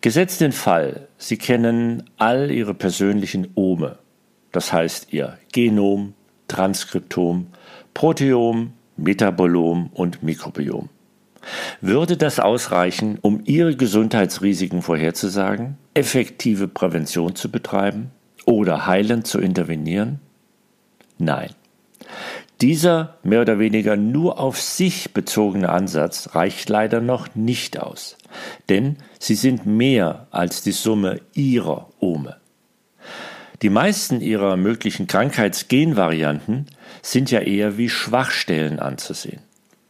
Gesetzt den Fall, Sie kennen all Ihre persönlichen Ome, das heißt Ihr Genom, Transkriptom, Proteom, Metabolom und Mikrobiom. Würde das ausreichen, um Ihre Gesundheitsrisiken vorherzusagen, effektive Prävention zu betreiben oder heilend zu intervenieren? Nein. Dieser mehr oder weniger nur auf sich bezogene Ansatz reicht leider noch nicht aus, denn sie sind mehr als die Summe ihrer Ome. Die meisten ihrer möglichen Krankheitsgenvarianten sind ja eher wie Schwachstellen anzusehen.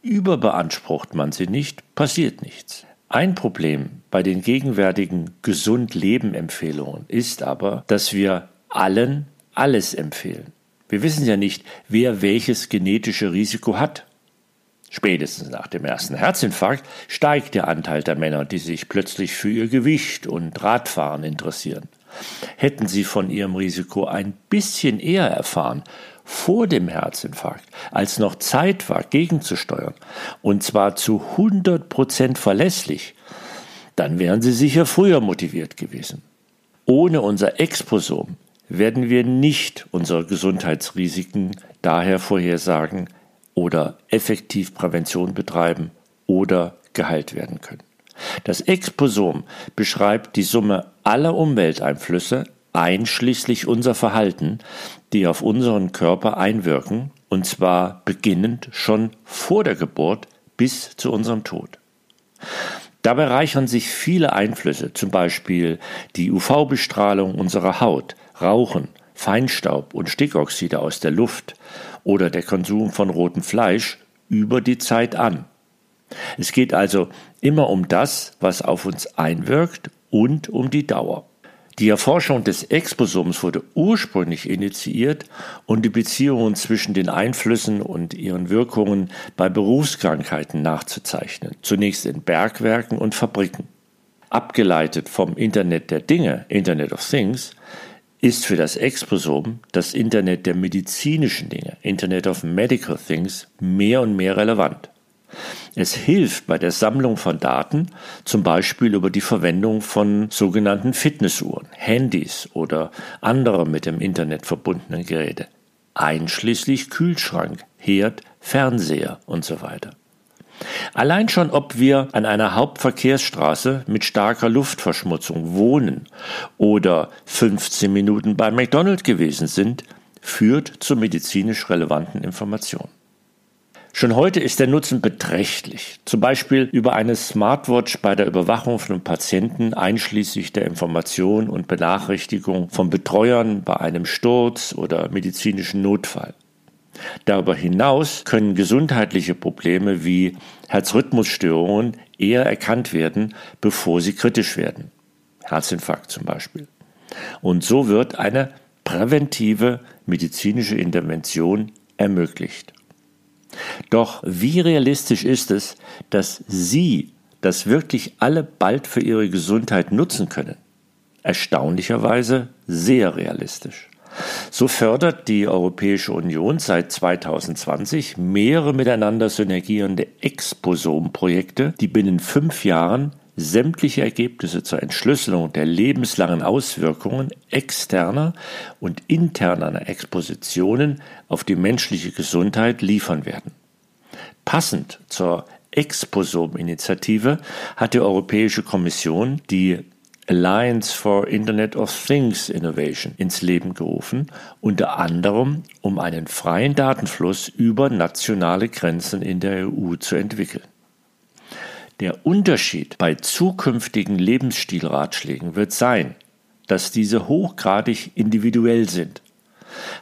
Überbeansprucht man sie nicht, passiert nichts. Ein Problem bei den gegenwärtigen Gesund-Leben-Empfehlungen ist aber, dass wir allen alles empfehlen. Wir wissen ja nicht, wer welches genetische Risiko hat. Spätestens nach dem ersten Herzinfarkt steigt der Anteil der Männer, die sich plötzlich für ihr Gewicht und Radfahren interessieren. Hätten sie von ihrem Risiko ein bisschen eher erfahren, vor dem Herzinfarkt, als noch Zeit war, gegenzusteuern, und zwar zu 100 Prozent verlässlich, dann wären sie sicher früher motiviert gewesen. Ohne unser Exposom werden wir nicht unsere Gesundheitsrisiken daher vorhersagen oder effektiv Prävention betreiben oder geheilt werden können. Das Exposom beschreibt die Summe aller Umwelteinflüsse, einschließlich unser Verhalten, die auf unseren Körper einwirken, und zwar beginnend schon vor der Geburt bis zu unserem Tod. Dabei reichern sich viele Einflüsse, zum Beispiel die UV-Bestrahlung unserer Haut, Rauchen, Feinstaub und Stickoxide aus der Luft oder der Konsum von rotem Fleisch über die Zeit an. Es geht also immer um das, was auf uns einwirkt und um die Dauer. Die Erforschung des Exposoms wurde ursprünglich initiiert, um die Beziehungen zwischen den Einflüssen und ihren Wirkungen bei Berufskrankheiten nachzuzeichnen, zunächst in Bergwerken und Fabriken. Abgeleitet vom Internet der Dinge, Internet of Things, ist für das Exposom das Internet der medizinischen Dinge, Internet of Medical Things, mehr und mehr relevant. Es hilft bei der Sammlung von Daten, zum Beispiel über die Verwendung von sogenannten Fitnessuhren, Handys oder andere mit dem Internet verbundenen Geräte, einschließlich Kühlschrank, Herd, Fernseher und so weiter. Allein schon, ob wir an einer Hauptverkehrsstraße mit starker Luftverschmutzung wohnen oder 15 Minuten bei McDonald's gewesen sind, führt zu medizinisch relevanten Informationen. Schon heute ist der Nutzen beträchtlich, zum Beispiel über eine Smartwatch bei der Überwachung von Patienten einschließlich der Information und Benachrichtigung von Betreuern bei einem Sturz oder medizinischen Notfall. Darüber hinaus können gesundheitliche Probleme wie Herzrhythmusstörungen eher erkannt werden, bevor sie kritisch werden. Herzinfarkt zum Beispiel. Und so wird eine präventive medizinische Intervention ermöglicht. Doch wie realistisch ist es, dass Sie das wirklich alle bald für Ihre Gesundheit nutzen können? Erstaunlicherweise sehr realistisch. So fördert die Europäische Union seit 2020 mehrere miteinander synergierende Exposom-Projekte, die binnen fünf Jahren sämtliche Ergebnisse zur Entschlüsselung der lebenslangen Auswirkungen externer und interner Expositionen auf die menschliche Gesundheit liefern werden. Passend zur Exposom-Initiative hat die Europäische Kommission die Alliance for Internet of Things Innovation ins Leben gerufen, unter anderem um einen freien Datenfluss über nationale Grenzen in der EU zu entwickeln. Der Unterschied bei zukünftigen Lebensstilratschlägen wird sein, dass diese hochgradig individuell sind.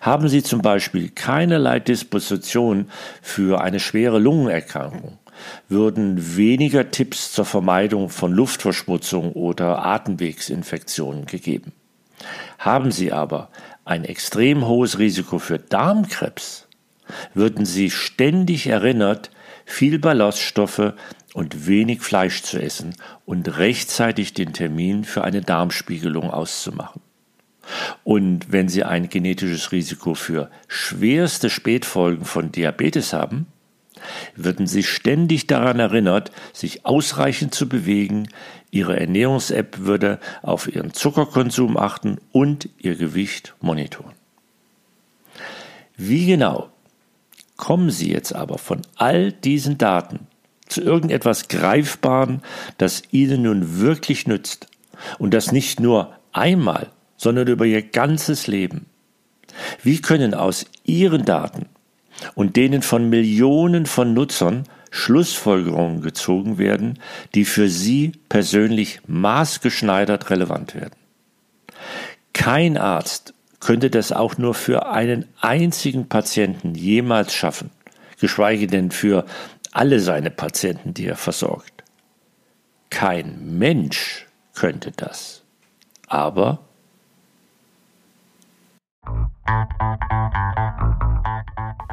Haben Sie zum Beispiel keinerlei Disposition für eine schwere Lungenerkrankung, würden weniger Tipps zur Vermeidung von Luftverschmutzung oder Atemwegsinfektionen gegeben. Haben Sie aber ein extrem hohes Risiko für Darmkrebs, würden Sie ständig erinnert, viel Ballaststoffe und wenig Fleisch zu essen und rechtzeitig den Termin für eine Darmspiegelung auszumachen. Und wenn Sie ein genetisches Risiko für schwerste Spätfolgen von Diabetes haben, würden Sie ständig daran erinnert, sich ausreichend zu bewegen, Ihre Ernährungs-App würde auf Ihren Zuckerkonsum achten und Ihr Gewicht monitoren. Wie genau kommen Sie jetzt aber von all diesen Daten zu irgendetwas Greifbaren, das Ihnen nun wirklich nützt und das nicht nur einmal, sondern über Ihr ganzes Leben? Wie können aus Ihren Daten und denen von Millionen von Nutzern Schlussfolgerungen gezogen werden, die für Sie persönlich maßgeschneidert relevant werden. Kein Arzt könnte das auch nur für einen einzigen Patienten jemals schaffen, geschweige denn für alle seine Patienten, die er versorgt. Kein Mensch könnte das. Aber